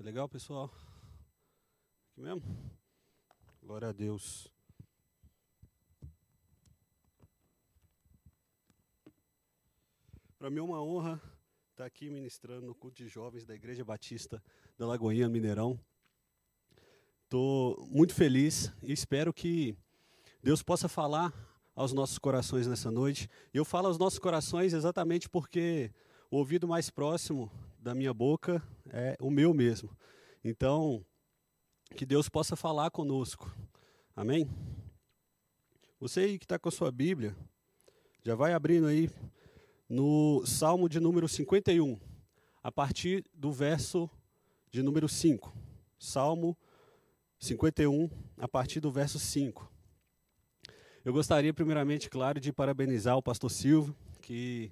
Tá legal, pessoal? Aqui mesmo? Glória a Deus. Para mim é uma honra estar aqui ministrando no culto de jovens da Igreja Batista da Lagoinha Mineirão. Estou muito feliz e espero que Deus possa falar aos nossos corações nessa noite. E eu falo aos nossos corações exatamente porque o ouvido mais próximo da minha boca é o meu mesmo. Então, que Deus possa falar conosco. Amém? Você aí que está com a sua Bíblia, já vai abrindo aí no Salmo de número 51, a partir do verso de número 5. Salmo 51, a partir do verso 5. Eu gostaria, primeiramente, claro, de parabenizar o pastor Silvio, que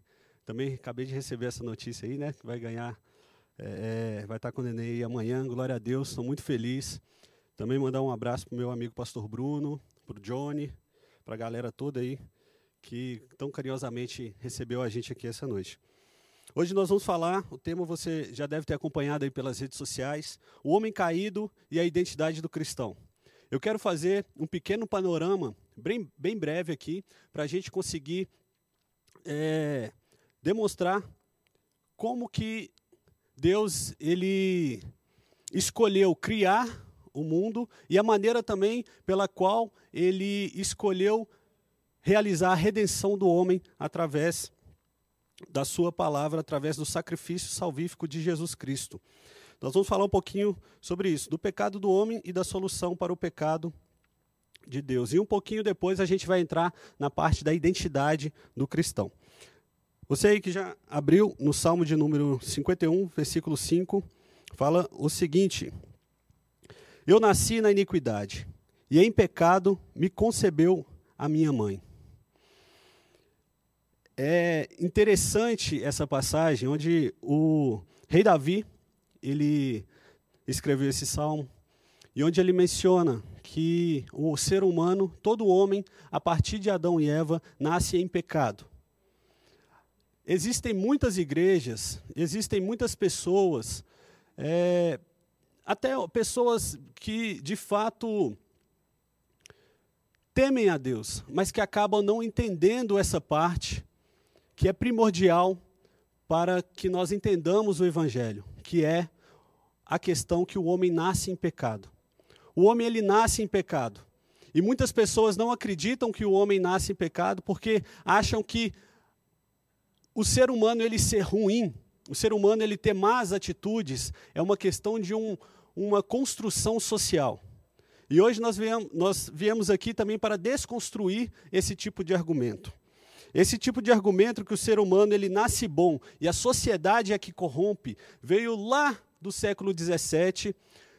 também acabei de receber essa notícia aí, né? Que vai ganhar, é, vai estar com o neném aí amanhã. Glória a Deus, estou muito feliz. Também mandar um abraço para o meu amigo pastor Bruno, para o Johnny, para a galera toda aí que tão carinhosamente recebeu a gente aqui essa noite. Hoje nós vamos falar, o tema você já deve ter acompanhado aí pelas redes sociais, o homem caído e a identidade do cristão. Eu quero fazer um pequeno panorama, bem, bem breve aqui, para a gente conseguir é, demonstrar como que Deus ele escolheu criar o mundo e a maneira também pela qual ele escolheu realizar a redenção do homem através da sua palavra, através do sacrifício salvífico de Jesus Cristo. Nós vamos falar um pouquinho sobre isso, do pecado do homem e da solução para o pecado de Deus. E um pouquinho depois a gente vai entrar na parte da identidade do cristão. Você aí que já abriu no Salmo de número 51, versículo 5, fala o seguinte: Eu nasci na iniquidade, e em pecado me concebeu a minha mãe. É interessante essa passagem onde o rei Davi, ele escreveu esse salmo, e onde ele menciona que o ser humano, todo homem, a partir de Adão e Eva, nasce em pecado. Existem muitas igrejas, existem muitas pessoas, é, até pessoas que de fato temem a Deus, mas que acabam não entendendo essa parte que é primordial para que nós entendamos o Evangelho, que é a questão que o homem nasce em pecado. O homem ele nasce em pecado. E muitas pessoas não acreditam que o homem nasce em pecado porque acham que o ser humano ele ser ruim, o ser humano ele ter más atitudes é uma questão de um, uma construção social. E hoje nós viemos, nós viemos aqui também para desconstruir esse tipo de argumento. Esse tipo de argumento que o ser humano ele nasce bom e a sociedade é que corrompe, veio lá do século XVII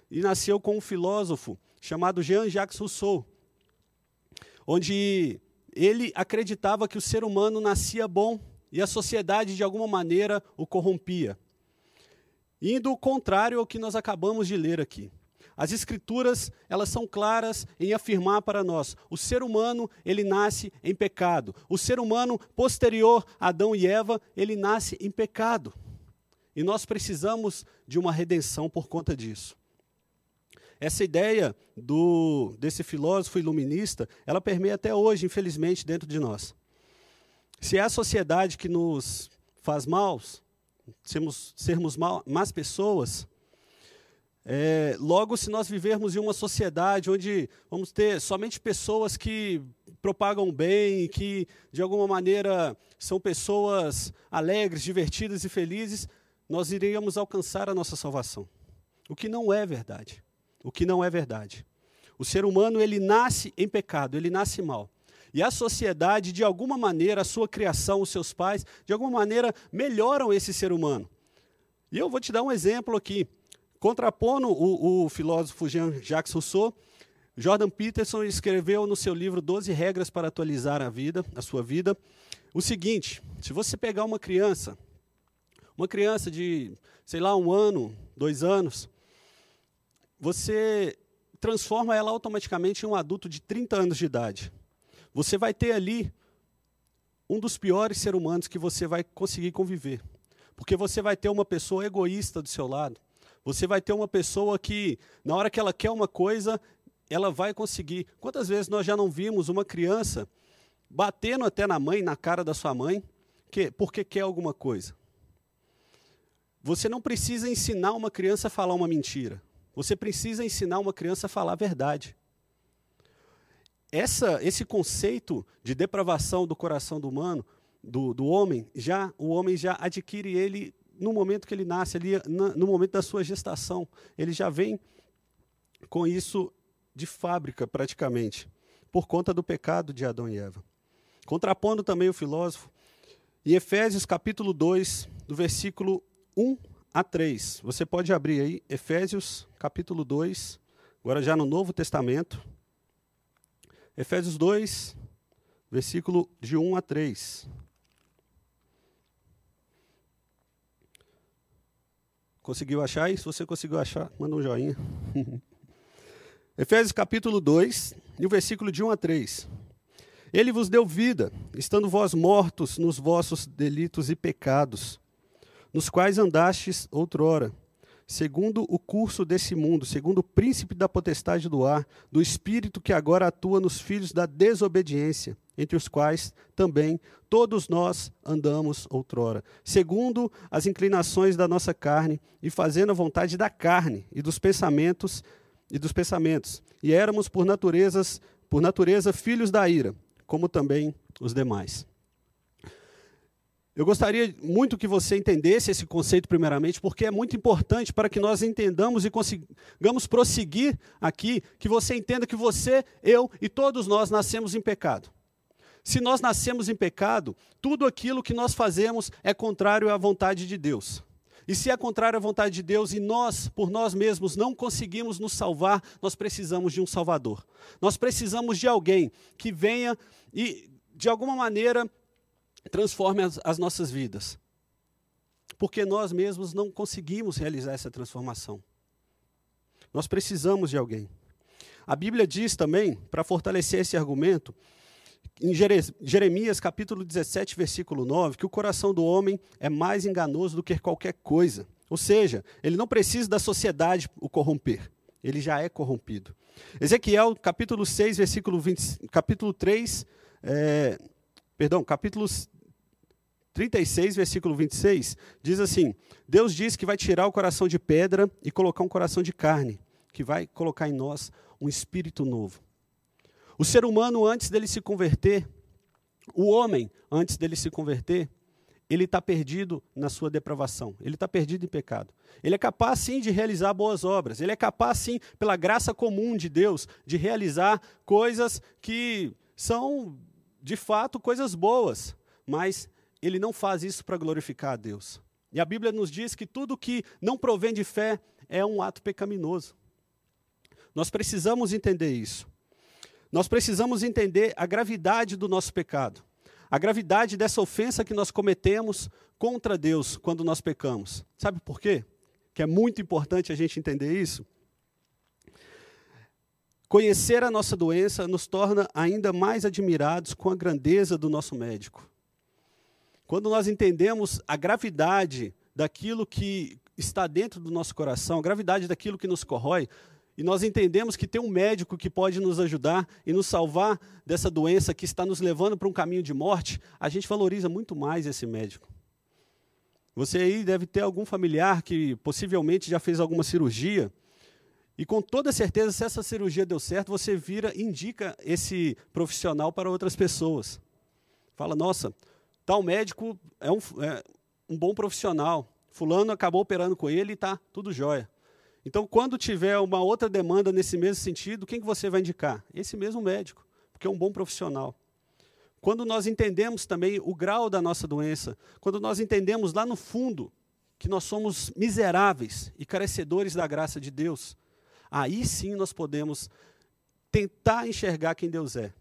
e nasceu com um filósofo chamado Jean-Jacques Rousseau, onde ele acreditava que o ser humano nascia bom e a sociedade de alguma maneira o corrompia. Indo o contrário ao que nós acabamos de ler aqui. As escrituras, elas são claras em afirmar para nós, o ser humano, ele nasce em pecado. O ser humano posterior a Adão e Eva, ele nasce em pecado. E nós precisamos de uma redenção por conta disso. Essa ideia do, desse filósofo iluminista, ela permeia até hoje, infelizmente, dentro de nós. Se é a sociedade que nos faz mal, sermos, sermos mal, más pessoas, é, logo, se nós vivermos em uma sociedade onde vamos ter somente pessoas que propagam bem, que de alguma maneira são pessoas alegres, divertidas e felizes, nós iríamos alcançar a nossa salvação. O que não é verdade. O que não é verdade. O ser humano, ele nasce em pecado, ele nasce mal. E a sociedade, de alguma maneira, a sua criação, os seus pais, de alguma maneira, melhoram esse ser humano. E eu vou te dar um exemplo aqui. Contrapondo o, o filósofo Jean-Jacques Rousseau, Jordan Peterson escreveu no seu livro 12 regras para atualizar a vida, a sua vida, o seguinte: se você pegar uma criança, uma criança de, sei lá, um ano, dois anos, você transforma ela automaticamente em um adulto de 30 anos de idade. Você vai ter ali um dos piores seres humanos que você vai conseguir conviver. Porque você vai ter uma pessoa egoísta do seu lado, Você vai ter uma pessoa que, na hora que ela quer uma coisa, ela vai conseguir. Quantas vezes nós já não vimos uma criança batendo até na mãe, na cara da sua mãe, que, porque quer alguma coisa? Você não precisa ensinar uma criança a falar uma mentira. Você precisa ensinar uma criança a falar a verdade. Essa, esse conceito de depravação do coração do humano, do, do homem, já o homem já adquire ele no momento que ele nasce, ali, no momento da sua gestação. Ele já vem com isso de fábrica, praticamente, por conta do pecado de Adão e Eva. Contrapondo também o filósofo, em Efésios capítulo 2, do versículo 1 a 3. Você pode abrir aí, Efésios capítulo 2, agora já no Novo Testamento. Efésios 2, versículo de 1 a 3. Conseguiu achar aí? Se você conseguiu achar, manda um joinha. Efésios capítulo 2, e o versículo de 1 a 3. Ele vos deu vida, estando vós mortos nos vossos delitos e pecados, nos quais andastes outrora, segundo o curso desse mundo, segundo o príncipe da potestade do ar, do espírito que agora atua nos filhos da desobediência entre os quais também todos nós andamos outrora, segundo as inclinações da nossa carne e fazendo a vontade da carne e dos pensamentos e dos pensamentos. E éramos por naturezas, por natureza filhos da ira, como também os demais. Eu gostaria muito que você entendesse esse conceito primeiramente, porque é muito importante para que nós entendamos e consigamos prosseguir aqui, que você entenda que você, eu e todos nós nascemos em pecado. Se nós nascemos em pecado, tudo aquilo que nós fazemos é contrário à vontade de Deus. E se é contrário à vontade de Deus e nós, por nós mesmos, não conseguimos nos salvar, nós precisamos de um Salvador. Nós precisamos de alguém que venha e, de alguma maneira, transforme as, as nossas vidas. Porque nós mesmos não conseguimos realizar essa transformação. Nós precisamos de alguém. A Bíblia diz também, para fortalecer esse argumento, em Jeremias capítulo 17, versículo 9, que o coração do homem é mais enganoso do que qualquer coisa. Ou seja, ele não precisa da sociedade o corromper, ele já é corrompido. Ezequiel capítulo 6, versículo 20, capítulo 3, é, perdão, capítulo 36, versículo 26, diz assim: Deus diz que vai tirar o coração de pedra e colocar um coração de carne, que vai colocar em nós um espírito novo. O ser humano, antes dele se converter, o homem, antes dele se converter, ele está perdido na sua depravação, ele está perdido em pecado. Ele é capaz, sim, de realizar boas obras, ele é capaz, sim, pela graça comum de Deus, de realizar coisas que são, de fato, coisas boas, mas ele não faz isso para glorificar a Deus. E a Bíblia nos diz que tudo que não provém de fé é um ato pecaminoso. Nós precisamos entender isso. Nós precisamos entender a gravidade do nosso pecado, a gravidade dessa ofensa que nós cometemos contra Deus quando nós pecamos. Sabe por quê? Que é muito importante a gente entender isso. Conhecer a nossa doença nos torna ainda mais admirados com a grandeza do nosso médico. Quando nós entendemos a gravidade daquilo que está dentro do nosso coração, a gravidade daquilo que nos corrói, e nós entendemos que tem um médico que pode nos ajudar e nos salvar dessa doença que está nos levando para um caminho de morte, a gente valoriza muito mais esse médico. Você aí deve ter algum familiar que possivelmente já fez alguma cirurgia. E com toda certeza, se essa cirurgia deu certo, você vira, indica esse profissional para outras pessoas. Fala, nossa, tal médico é um, é um bom profissional. Fulano acabou operando com ele e está tudo jóia. Então, quando tiver uma outra demanda nesse mesmo sentido, quem que você vai indicar? Esse mesmo médico, porque é um bom profissional. Quando nós entendemos também o grau da nossa doença, quando nós entendemos lá no fundo que nós somos miseráveis e carecedores da graça de Deus, aí sim nós podemos tentar enxergar quem Deus é.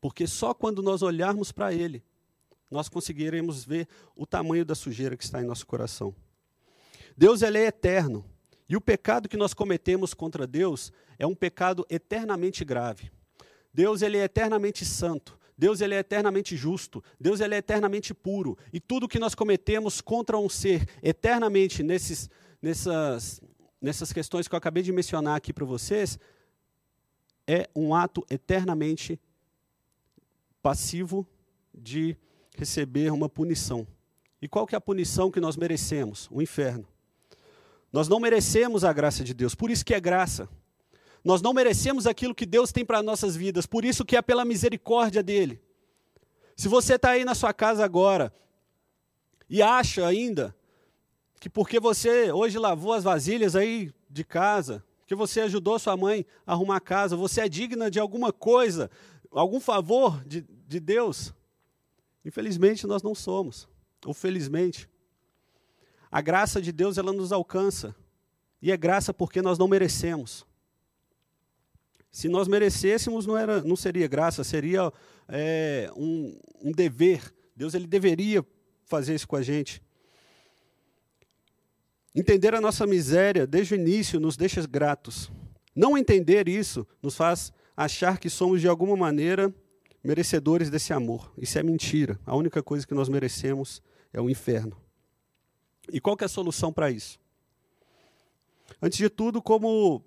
Porque só quando nós olharmos para Ele, nós conseguiremos ver o tamanho da sujeira que está em nosso coração. Deus ele é eterno, e o pecado que nós cometemos contra Deus é um pecado eternamente grave. Deus ele é eternamente santo. Deus ele é eternamente justo. Deus ele é eternamente puro. E tudo que nós cometemos contra um ser eternamente nesses, nessas, nessas questões que eu acabei de mencionar aqui para vocês, é um ato eternamente passivo de receber uma punição. E qual que é a punição que nós merecemos? O inferno. Nós não merecemos a graça de Deus, por isso que é graça. Nós não merecemos aquilo que Deus tem para nossas vidas, por isso que é pela misericórdia dele. Se você está aí na sua casa agora e acha ainda que porque você hoje lavou as vasilhas aí de casa, que você ajudou sua mãe a arrumar a casa, você é digna de alguma coisa, algum favor de, de Deus, infelizmente nós não somos ou felizmente. A graça de Deus ela nos alcança. E é graça porque nós não merecemos. Se nós merecêssemos, não, era, não seria graça, seria é, um, um dever. Deus ele deveria fazer isso com a gente. Entender a nossa miséria desde o início nos deixa gratos. Não entender isso nos faz achar que somos de alguma maneira merecedores desse amor. Isso é mentira. A única coisa que nós merecemos é o inferno. E qual é a solução para isso? Antes de tudo, como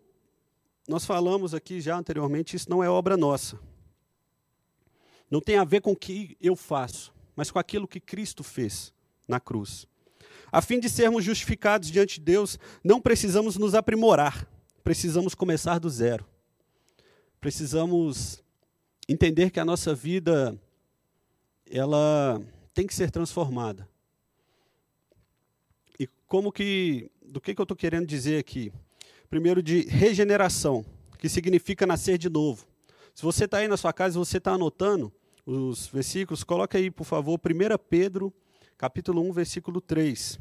nós falamos aqui já anteriormente, isso não é obra nossa. Não tem a ver com o que eu faço, mas com aquilo que Cristo fez na cruz. A fim de sermos justificados diante de Deus, não precisamos nos aprimorar, precisamos começar do zero. Precisamos entender que a nossa vida ela tem que ser transformada. E como que, do que, que eu estou querendo dizer aqui? Primeiro de regeneração, que significa nascer de novo. Se você está aí na sua casa, você está anotando os versículos, coloca aí, por favor, 1 Pedro, capítulo 1, versículo 3,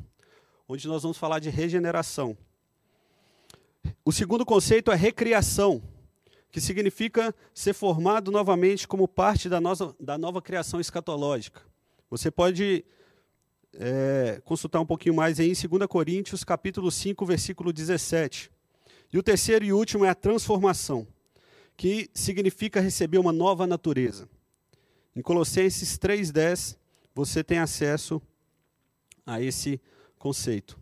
onde nós vamos falar de regeneração. O segundo conceito é recriação, que significa ser formado novamente como parte da, nossa, da nova criação escatológica. Você pode é, consultar um pouquinho mais aí em 2 Coríntios, capítulo 5, versículo 17. E o terceiro e último é a transformação, que significa receber uma nova natureza. Em Colossenses 3,10, você tem acesso a esse conceito.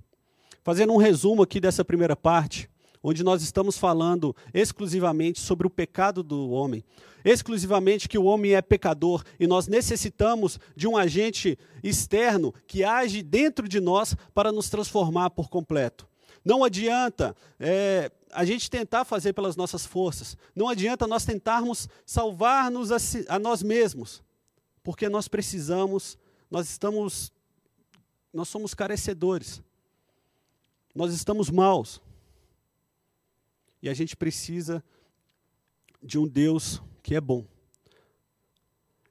Fazendo um resumo aqui dessa primeira parte, onde nós estamos falando exclusivamente sobre o pecado do homem, exclusivamente que o homem é pecador e nós necessitamos de um agente externo que age dentro de nós para nos transformar por completo. Não adianta é, a gente tentar fazer pelas nossas forças, não adianta nós tentarmos salvar-nos a, si, a nós mesmos, porque nós precisamos, nós estamos, nós somos carecedores, nós estamos maus. E a gente precisa de um Deus que é bom.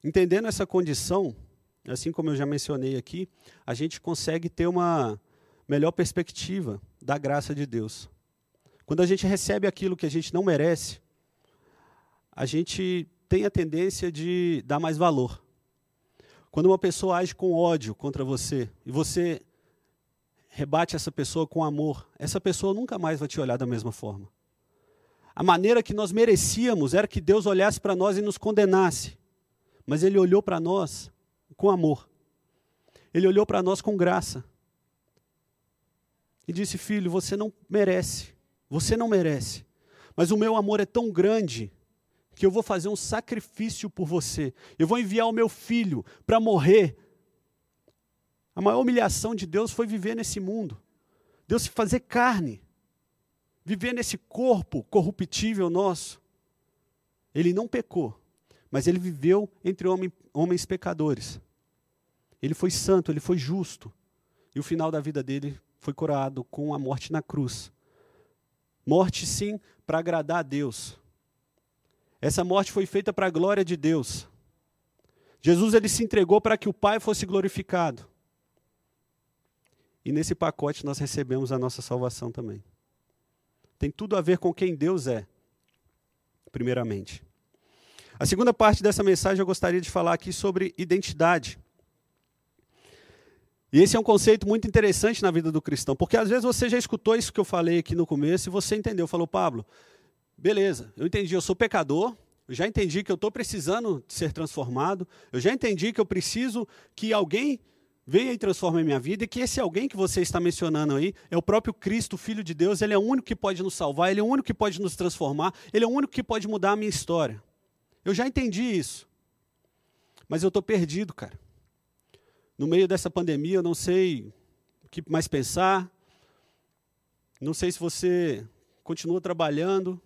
Entendendo essa condição, assim como eu já mencionei aqui, a gente consegue ter uma melhor perspectiva da graça de Deus. Quando a gente recebe aquilo que a gente não merece, a gente tem a tendência de dar mais valor. Quando uma pessoa age com ódio contra você e você rebate essa pessoa com amor, essa pessoa nunca mais vai te olhar da mesma forma. A maneira que nós merecíamos era que Deus olhasse para nós e nos condenasse. Mas Ele olhou para nós com amor. Ele olhou para nós com graça. E disse: Filho, você não merece. Você não merece. Mas o meu amor é tão grande que eu vou fazer um sacrifício por você. Eu vou enviar o meu filho para morrer. A maior humilhação de Deus foi viver nesse mundo. Deus se fazer carne viver nesse corpo corruptível nosso. Ele não pecou, mas ele viveu entre homem, homens pecadores. Ele foi santo, ele foi justo. E o final da vida dele foi curado com a morte na cruz. Morte, sim, para agradar a Deus. Essa morte foi feita para a glória de Deus. Jesus ele se entregou para que o Pai fosse glorificado. E nesse pacote nós recebemos a nossa salvação também tem tudo a ver com quem Deus é, primeiramente. A segunda parte dessa mensagem eu gostaria de falar aqui sobre identidade. E esse é um conceito muito interessante na vida do cristão, porque às vezes você já escutou isso que eu falei aqui no começo e você entendeu, falou, Pablo, beleza, eu entendi, eu sou pecador, eu já entendi que eu estou precisando ser transformado, eu já entendi que eu preciso que alguém venha e transforme a minha vida, e que esse alguém que você está mencionando aí é o próprio Cristo, Filho de Deus, ele é o único que pode nos salvar, ele é o único que pode nos transformar, ele é o único que pode mudar a minha história. Eu já entendi isso, mas eu estou perdido, cara. No meio dessa pandemia, eu não sei o que mais pensar, não sei se você continua trabalhando,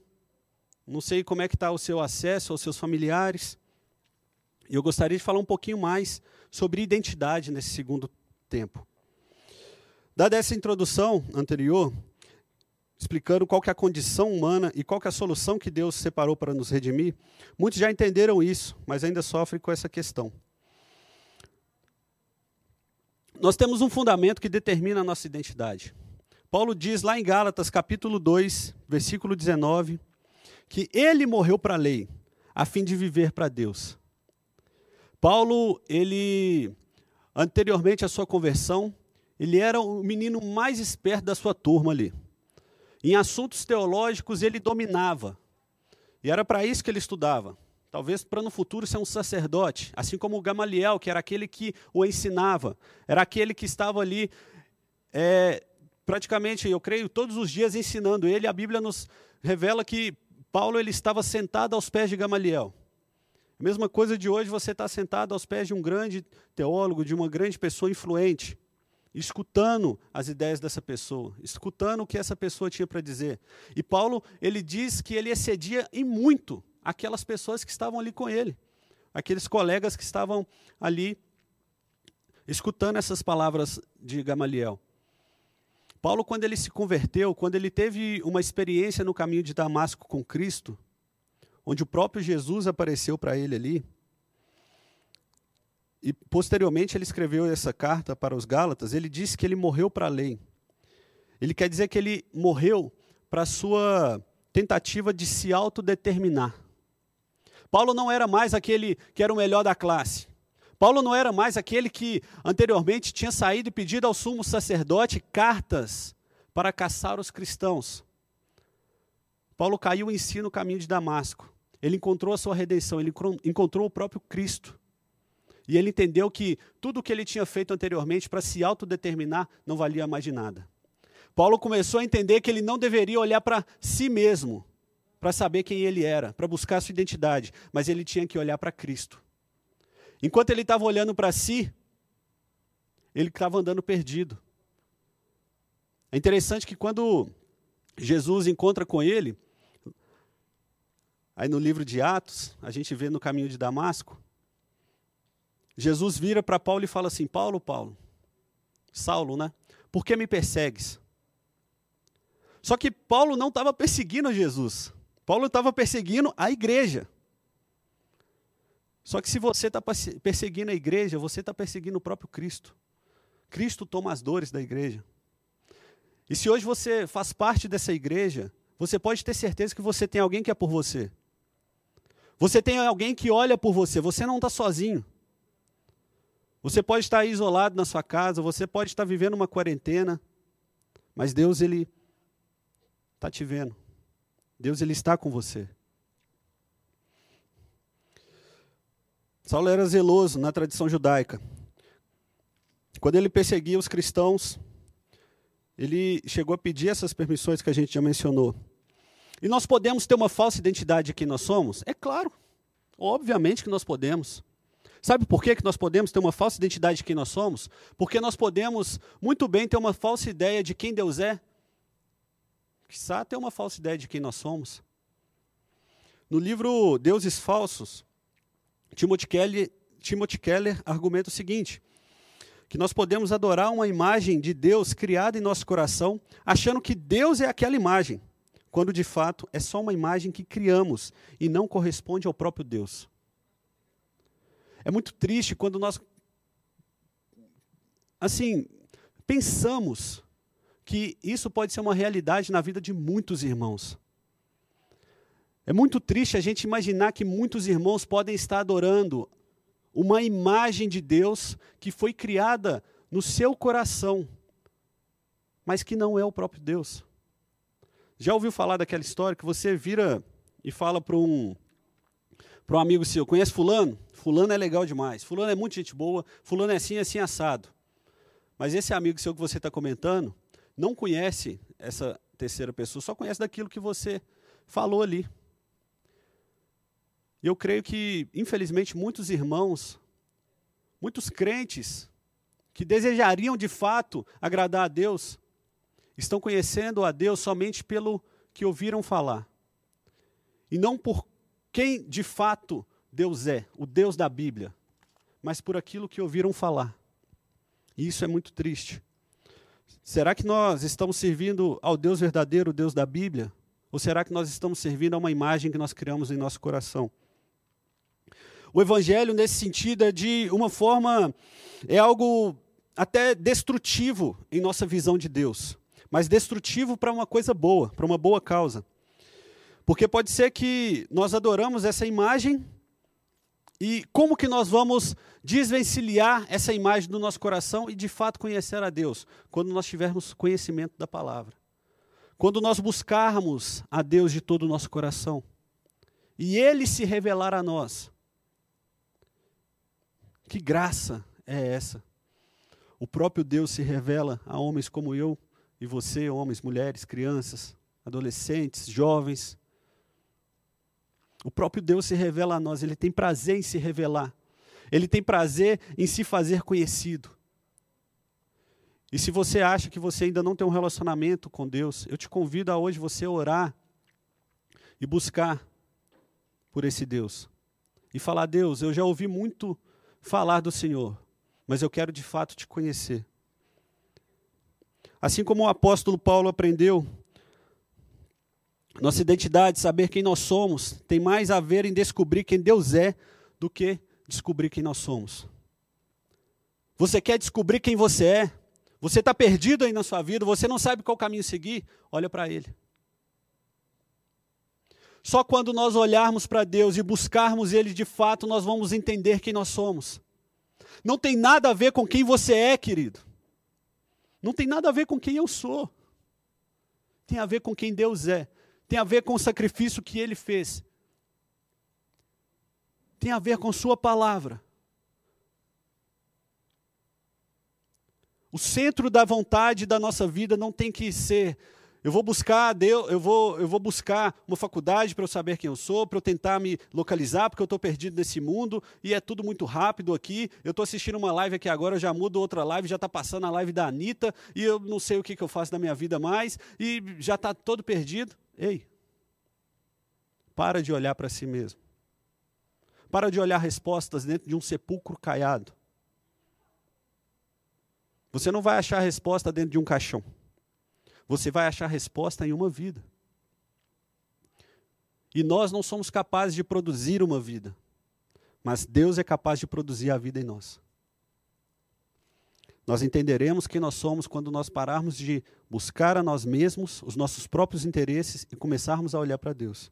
não sei como é que está o seu acesso aos seus familiares. Eu gostaria de falar um pouquinho mais sobre identidade nesse segundo tempo. Dada essa introdução anterior, explicando qual que é a condição humana e qual que é a solução que Deus separou para nos redimir, muitos já entenderam isso, mas ainda sofrem com essa questão. Nós temos um fundamento que determina a nossa identidade. Paulo diz lá em Gálatas, capítulo 2, versículo 19, que ele morreu para a lei, a fim de viver para Deus. Paulo, ele, anteriormente à sua conversão, ele era o menino mais esperto da sua turma ali. Em assuntos teológicos ele dominava. E era para isso que ele estudava. Talvez para no futuro ser um sacerdote, assim como o Gamaliel, que era aquele que o ensinava, era aquele que estava ali, é, praticamente, eu creio, todos os dias ensinando ele. A Bíblia nos revela que Paulo ele estava sentado aos pés de Gamaliel. A mesma coisa de hoje, você está sentado aos pés de um grande teólogo, de uma grande pessoa influente, escutando as ideias dessa pessoa, escutando o que essa pessoa tinha para dizer. E Paulo, ele diz que ele excedia em muito aquelas pessoas que estavam ali com ele, aqueles colegas que estavam ali escutando essas palavras de Gamaliel. Paulo, quando ele se converteu, quando ele teve uma experiência no caminho de Damasco com Cristo, onde o próprio Jesus apareceu para ele ali. E posteriormente ele escreveu essa carta para os Gálatas, ele disse que ele morreu para a lei. Ele quer dizer que ele morreu para a sua tentativa de se autodeterminar. Paulo não era mais aquele que era o melhor da classe. Paulo não era mais aquele que anteriormente tinha saído e pedido ao sumo sacerdote cartas para caçar os cristãos. Paulo caiu em si no caminho de Damasco. Ele encontrou a sua redenção, ele encontrou o próprio Cristo. E ele entendeu que tudo o que ele tinha feito anteriormente para se autodeterminar não valia mais de nada. Paulo começou a entender que ele não deveria olhar para si mesmo, para saber quem ele era, para buscar sua identidade, mas ele tinha que olhar para Cristo. Enquanto ele estava olhando para si, ele estava andando perdido. É interessante que quando Jesus encontra com ele, Aí no livro de Atos, a gente vê no caminho de Damasco, Jesus vira para Paulo e fala assim: Paulo, Paulo, Saulo, né? Por que me persegues? Só que Paulo não estava perseguindo Jesus. Paulo estava perseguindo a igreja. Só que se você está perseguindo a igreja, você está perseguindo o próprio Cristo. Cristo toma as dores da igreja. E se hoje você faz parte dessa igreja, você pode ter certeza que você tem alguém que é por você. Você tem alguém que olha por você, você não está sozinho. Você pode estar isolado na sua casa, você pode estar vivendo uma quarentena, mas Deus, Ele está te vendo. Deus, Ele está com você. Saulo era zeloso na tradição judaica. Quando ele perseguia os cristãos, ele chegou a pedir essas permissões que a gente já mencionou. E nós podemos ter uma falsa identidade de quem nós somos? É claro. Obviamente que nós podemos. Sabe por que, que nós podemos ter uma falsa identidade de quem nós somos? Porque nós podemos muito bem ter uma falsa ideia de quem Deus é. Quizá ter uma falsa ideia de quem nós somos. No livro Deuses Falsos, Timothy Keller, Timothy Keller argumenta o seguinte: que nós podemos adorar uma imagem de Deus criada em nosso coração, achando que Deus é aquela imagem quando de fato é só uma imagem que criamos e não corresponde ao próprio Deus. É muito triste quando nós, assim, pensamos que isso pode ser uma realidade na vida de muitos irmãos. É muito triste a gente imaginar que muitos irmãos podem estar adorando uma imagem de Deus que foi criada no seu coração, mas que não é o próprio Deus. Já ouviu falar daquela história que você vira e fala para um, um amigo seu, conhece fulano? Fulano é legal demais, fulano é muito gente boa, fulano é assim, assim, assado. Mas esse amigo seu que você está comentando não conhece essa terceira pessoa, só conhece daquilo que você falou ali. E eu creio que, infelizmente, muitos irmãos, muitos crentes, que desejariam de fato agradar a Deus, estão conhecendo a Deus somente pelo que ouviram falar, e não por quem de fato Deus é, o Deus da Bíblia, mas por aquilo que ouviram falar. E isso é muito triste. Será que nós estamos servindo ao Deus verdadeiro, o Deus da Bíblia? Ou será que nós estamos servindo a uma imagem que nós criamos em nosso coração? O evangelho, nesse sentido, é de uma forma, é algo até destrutivo em nossa visão de Deus, mas destrutivo para uma coisa boa, para uma boa causa. Porque pode ser que nós adoramos essa imagem e como que nós vamos desvencilhar essa imagem do nosso coração e de fato conhecer a Deus? Quando nós tivermos conhecimento da palavra. Quando nós buscarmos a Deus de todo o nosso coração e Ele se revelar a nós. Que graça é essa? O próprio Deus se revela a homens como eu e você, homens, mulheres, crianças, adolescentes, jovens. O próprio Deus se revela a nós, ele tem prazer em se revelar. Ele tem prazer em se fazer conhecido. E se você acha que você ainda não tem um relacionamento com Deus, eu te convido a hoje você orar e buscar por esse Deus. E falar: Deus, eu já ouvi muito falar do Senhor, mas eu quero de fato te conhecer. Assim como o apóstolo Paulo aprendeu, nossa identidade, saber quem nós somos, tem mais a ver em descobrir quem Deus é do que descobrir quem nós somos. Você quer descobrir quem você é? Você está perdido aí na sua vida, você não sabe qual caminho seguir? Olha para Ele. Só quando nós olharmos para Deus e buscarmos Ele de fato, nós vamos entender quem nós somos. Não tem nada a ver com quem você é, querido. Não tem nada a ver com quem eu sou. Tem a ver com quem Deus é. Tem a ver com o sacrifício que Ele fez. Tem a ver com Sua palavra. O centro da vontade da nossa vida não tem que ser eu vou buscar Deus, eu vou, eu vou buscar uma faculdade para eu saber quem eu sou, para eu tentar me localizar, porque eu estou perdido nesse mundo e é tudo muito rápido aqui. Eu estou assistindo uma live aqui agora, eu já mudo outra live, já está passando a live da Anitta, e eu não sei o que, que eu faço da minha vida mais, e já está todo perdido. Ei, para de olhar para si mesmo. Para de olhar respostas dentro de um sepulcro caiado. Você não vai achar resposta dentro de um caixão. Você vai achar resposta em uma vida. E nós não somos capazes de produzir uma vida, mas Deus é capaz de produzir a vida em nós. Nós entenderemos quem nós somos quando nós pararmos de buscar a nós mesmos, os nossos próprios interesses e começarmos a olhar para Deus.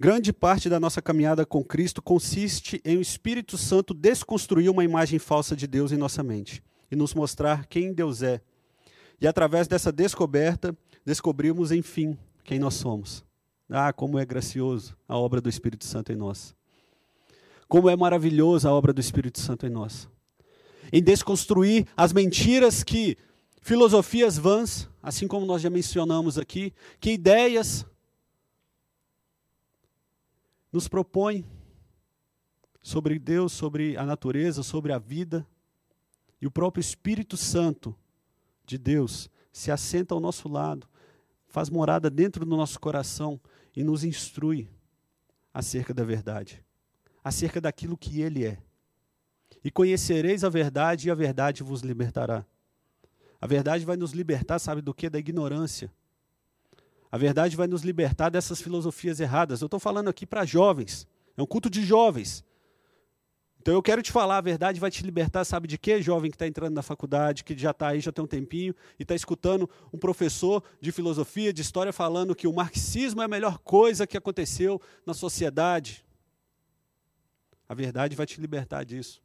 Grande parte da nossa caminhada com Cristo consiste em o Espírito Santo desconstruir uma imagem falsa de Deus em nossa mente e nos mostrar quem Deus é e através dessa descoberta, descobrimos, enfim, quem nós somos. Ah, como é gracioso a obra do Espírito Santo em nós. Como é maravilhosa a obra do Espírito Santo em nós. Em desconstruir as mentiras que filosofias vãs, assim como nós já mencionamos aqui, que ideias nos propõem sobre Deus, sobre a natureza, sobre a vida, e o próprio Espírito Santo de Deus se assenta ao nosso lado, faz morada dentro do nosso coração e nos instrui acerca da verdade, acerca daquilo que Ele é. E conhecereis a verdade, e a verdade vos libertará. A verdade vai nos libertar, sabe do que? Da ignorância. A verdade vai nos libertar dessas filosofias erradas. Eu estou falando aqui para jovens. É um culto de jovens. Então eu quero te falar, a verdade vai te libertar, sabe de quê, jovem que está entrando na faculdade, que já está aí, já tem um tempinho, e está escutando um professor de filosofia, de história, falando que o marxismo é a melhor coisa que aconteceu na sociedade. A verdade vai te libertar disso.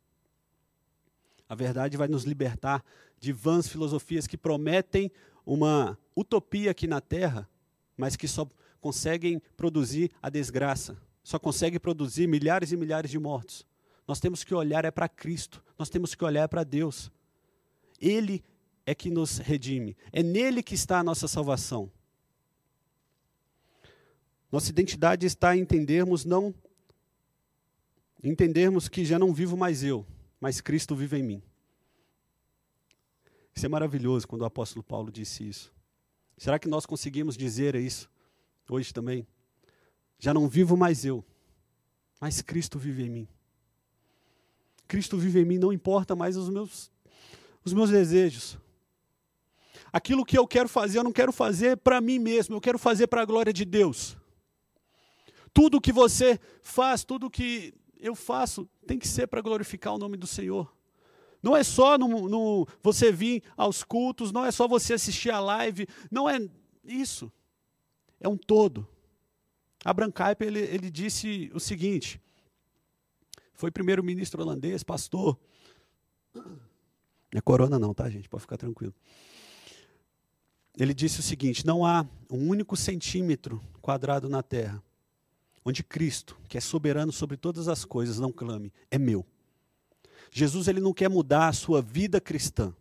A verdade vai nos libertar de vãs filosofias que prometem uma utopia aqui na Terra, mas que só conseguem produzir a desgraça, só conseguem produzir milhares e milhares de mortos. Nós temos que olhar é para Cristo, nós temos que olhar para Deus. Ele é que nos redime, é nele que está a nossa salvação. Nossa identidade está em entendermos não entendermos que já não vivo mais eu, mas Cristo vive em mim. Isso é maravilhoso quando o apóstolo Paulo disse isso. Será que nós conseguimos dizer isso hoje também? Já não vivo mais eu, mas Cristo vive em mim. Cristo vive em mim, não importa mais os meus, os meus desejos. Aquilo que eu quero fazer, eu não quero fazer para mim mesmo, eu quero fazer para a glória de Deus. Tudo que você faz, tudo que eu faço, tem que ser para glorificar o nome do Senhor. Não é só no, no, você vir aos cultos, não é só você assistir a live, não é isso. É um todo. Abraham Kuyper, ele, ele disse o seguinte, foi primeiro-ministro holandês, pastor. Não é corona não, tá, gente? Pode ficar tranquilo. Ele disse o seguinte, não há um único centímetro quadrado na terra onde Cristo, que é soberano sobre todas as coisas, não clame, é meu. Jesus ele não quer mudar a sua vida cristã.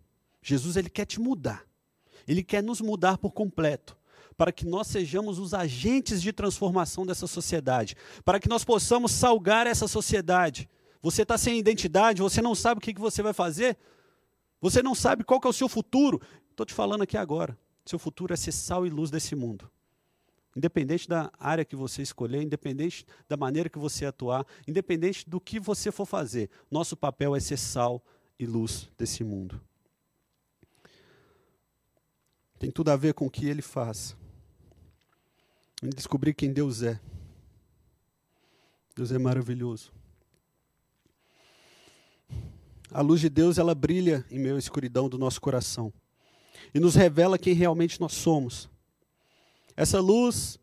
Jesus ele quer te mudar. Ele quer nos mudar por completo, para que nós sejamos os agentes de transformação dessa sociedade, para que nós possamos salgar essa sociedade. Você está sem identidade, você não sabe o que, que você vai fazer, você não sabe qual que é o seu futuro. Estou te falando aqui agora. Seu futuro é ser sal e luz desse mundo. Independente da área que você escolher, independente da maneira que você atuar, independente do que você for fazer, nosso papel é ser sal e luz desse mundo. Tem tudo a ver com o que ele faz. Descobrir quem Deus é. Deus é maravilhoso. A luz de Deus, ela brilha em meio à escuridão do nosso coração e nos revela quem realmente nós somos. Essa luz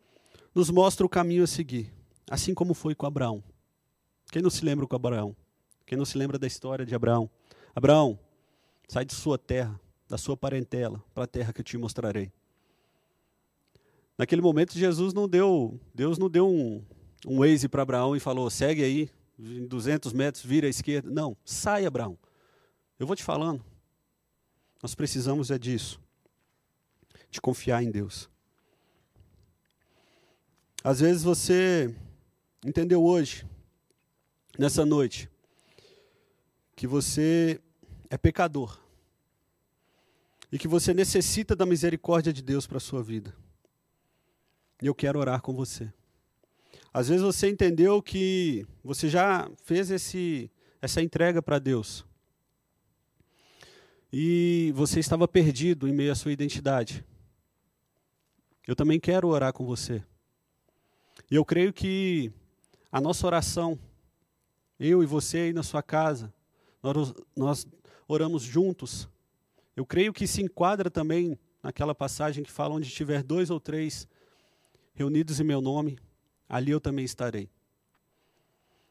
nos mostra o caminho a seguir, assim como foi com Abraão. Quem não se lembra com Abraão? Quem não se lembra da história de Abraão? Abraão, sai de sua terra, da sua parentela, para a terra que eu te mostrarei. Naquele momento, Jesus não deu, Deus não deu um, um Waze para Abraão e falou: segue aí, em 200 metros, vira à esquerda. Não, sai, Abraão. Eu vou te falando. Nós precisamos é disso, de confiar em Deus. Às vezes você entendeu hoje, nessa noite, que você é pecador e que você necessita da misericórdia de Deus para a sua vida. Eu quero orar com você. Às vezes você entendeu que você já fez esse, essa entrega para Deus. E você estava perdido em meio à sua identidade. Eu também quero orar com você. E eu creio que a nossa oração, eu e você aí na sua casa, nós, nós oramos juntos. Eu creio que se enquadra também naquela passagem que fala onde tiver dois ou três reunidos em meu nome, ali eu também estarei.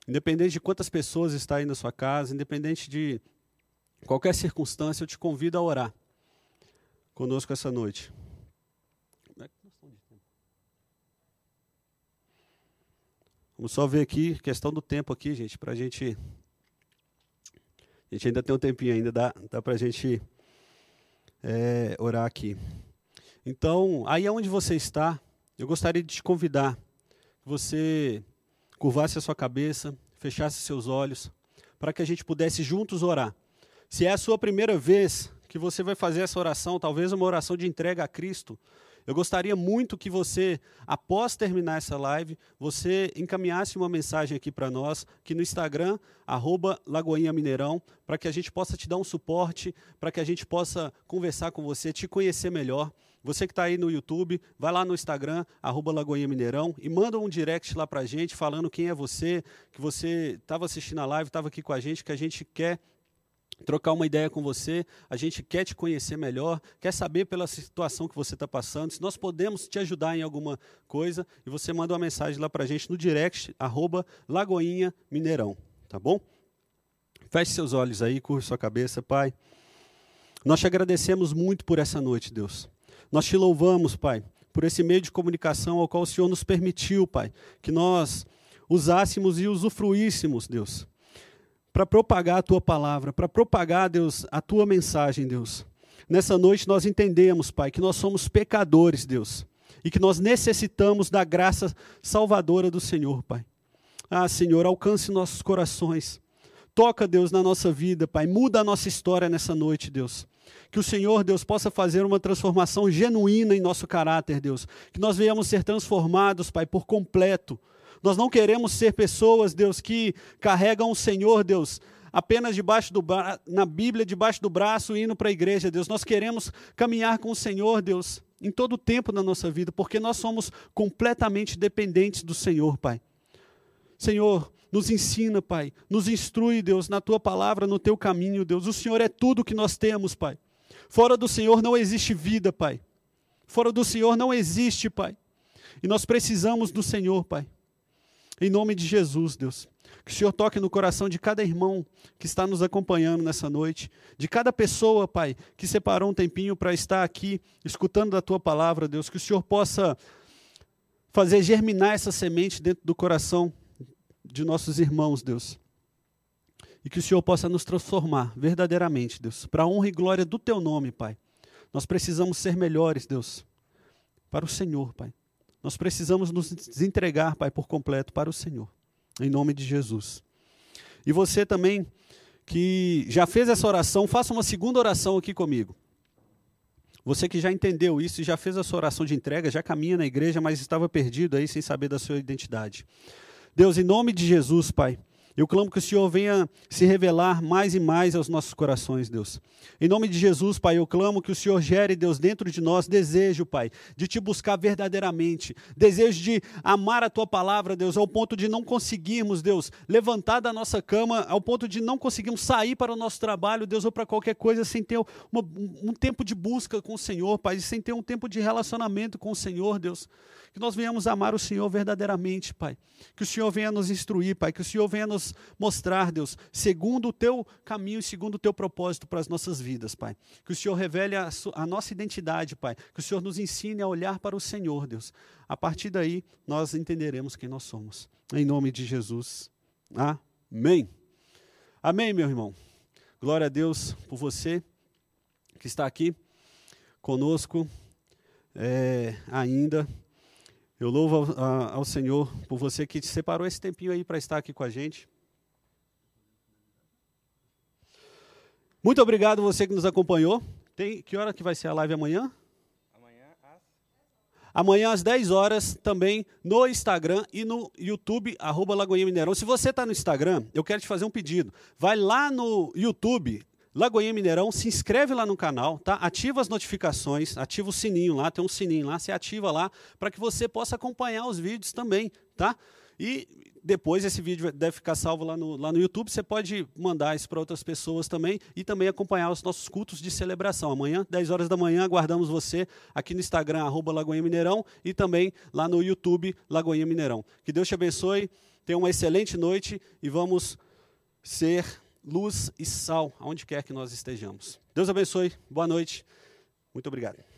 Independente de quantas pessoas está aí na sua casa, independente de qualquer circunstância, eu te convido a orar conosco essa noite. Vamos só ver aqui, questão do tempo aqui, gente, para a gente. A gente ainda tem um tempinho ainda, dá, dá para a gente é, orar aqui. Então, aí onde você está, eu gostaria de te convidar que você curvasse a sua cabeça, fechasse seus olhos, para que a gente pudesse juntos orar. Se é a sua primeira vez que você vai fazer essa oração, talvez uma oração de entrega a Cristo, eu gostaria muito que você, após terminar essa live, você encaminhasse uma mensagem aqui para nós, que no Instagram, arroba Lagoinha Mineirão, para que a gente possa te dar um suporte, para que a gente possa conversar com você, te conhecer melhor. Você que está aí no YouTube, vai lá no Instagram, arroba Lagoinha Mineirão, e manda um direct lá para a gente, falando quem é você, que você estava assistindo a live, estava aqui com a gente, que a gente quer trocar uma ideia com você, a gente quer te conhecer melhor, quer saber pela situação que você está passando, se nós podemos te ajudar em alguma coisa, e você manda uma mensagem lá para a gente no direct, arroba Lagoinha Mineirão, tá bom? Feche seus olhos aí, curva sua cabeça, Pai. Nós te agradecemos muito por essa noite, Deus. Nós te louvamos, Pai, por esse meio de comunicação ao qual o Senhor nos permitiu, Pai, que nós usássemos e usufruíssemos, Deus para propagar a tua palavra, para propagar, Deus, a tua mensagem, Deus. Nessa noite nós entendemos, Pai, que nós somos pecadores, Deus, e que nós necessitamos da graça salvadora do Senhor, Pai. Ah, Senhor, alcance nossos corações. Toca, Deus, na nossa vida, Pai. Muda a nossa história nessa noite, Deus. Que o Senhor, Deus, possa fazer uma transformação genuína em nosso caráter, Deus. Que nós venhamos ser transformados, Pai, por completo. Nós não queremos ser pessoas, Deus, que carregam o Senhor, Deus, apenas debaixo do na Bíblia, debaixo do braço, indo para a igreja, Deus. Nós queremos caminhar com o Senhor, Deus, em todo o tempo da nossa vida, porque nós somos completamente dependentes do Senhor, Pai. Senhor, nos ensina, Pai. Nos instrui, Deus, na tua palavra, no teu caminho, Deus. O Senhor é tudo que nós temos, Pai. Fora do Senhor não existe vida, Pai. Fora do Senhor não existe, Pai. E nós precisamos do Senhor, Pai. Em nome de Jesus, Deus. Que o Senhor toque no coração de cada irmão que está nos acompanhando nessa noite, de cada pessoa, Pai, que separou um tempinho para estar aqui escutando da tua palavra, Deus. Que o Senhor possa fazer germinar essa semente dentro do coração de nossos irmãos, Deus. E que o Senhor possa nos transformar verdadeiramente, Deus, para a honra e glória do teu nome, Pai. Nós precisamos ser melhores, Deus, para o Senhor, Pai. Nós precisamos nos desentregar, Pai, por completo para o Senhor, em nome de Jesus. E você também que já fez essa oração, faça uma segunda oração aqui comigo. Você que já entendeu isso e já fez a sua oração de entrega, já caminha na igreja, mas estava perdido aí sem saber da sua identidade. Deus, em nome de Jesus, Pai, eu clamo que o Senhor venha se revelar mais e mais aos nossos corações, Deus. Em nome de Jesus, Pai, eu clamo que o Senhor gere, Deus, dentro de nós desejo, Pai, de te buscar verdadeiramente, desejo de amar a tua palavra, Deus, ao ponto de não conseguirmos, Deus, levantar da nossa cama, ao ponto de não conseguirmos sair para o nosso trabalho, Deus, ou para qualquer coisa, sem ter uma, um tempo de busca com o Senhor, Pai, sem ter um tempo de relacionamento com o Senhor, Deus. Que nós venhamos amar o Senhor verdadeiramente, Pai. Que o Senhor venha nos instruir, Pai. Que o Senhor venha nos mostrar, Deus, segundo o teu caminho e segundo o teu propósito para as nossas vidas, Pai. Que o Senhor revele a, a nossa identidade, Pai. Que o Senhor nos ensine a olhar para o Senhor, Deus. A partir daí, nós entenderemos quem nós somos. Em nome de Jesus. Amém. Amém, meu irmão. Glória a Deus por você que está aqui conosco é, ainda. Eu louvo ao, ao, Senhor por você que separou esse tempinho aí para estar aqui com a gente. Muito obrigado você que nos acompanhou. Tem, que hora que vai ser a live amanhã? Amanhã às... Amanhã às 10 horas, também no Instagram e no YouTube, arroba Lagoinha Mineirão. Se você está no Instagram, eu quero te fazer um pedido. Vai lá no YouTube, Lagoinha Mineirão, se inscreve lá no canal, tá? Ativa as notificações, ativa o sininho lá, tem um sininho lá, você ativa lá para que você possa acompanhar os vídeos também, tá? E depois esse vídeo deve ficar salvo lá no, lá no YouTube. Você pode mandar isso para outras pessoas também e também acompanhar os nossos cultos de celebração. Amanhã, 10 horas da manhã, aguardamos você aqui no Instagram, arroba Lagoinha Mineirão, e também lá no YouTube, Lagoinha Mineirão. Que Deus te abençoe, tenha uma excelente noite e vamos ser luz e sal, aonde quer que nós estejamos. Deus abençoe, boa noite, muito obrigado.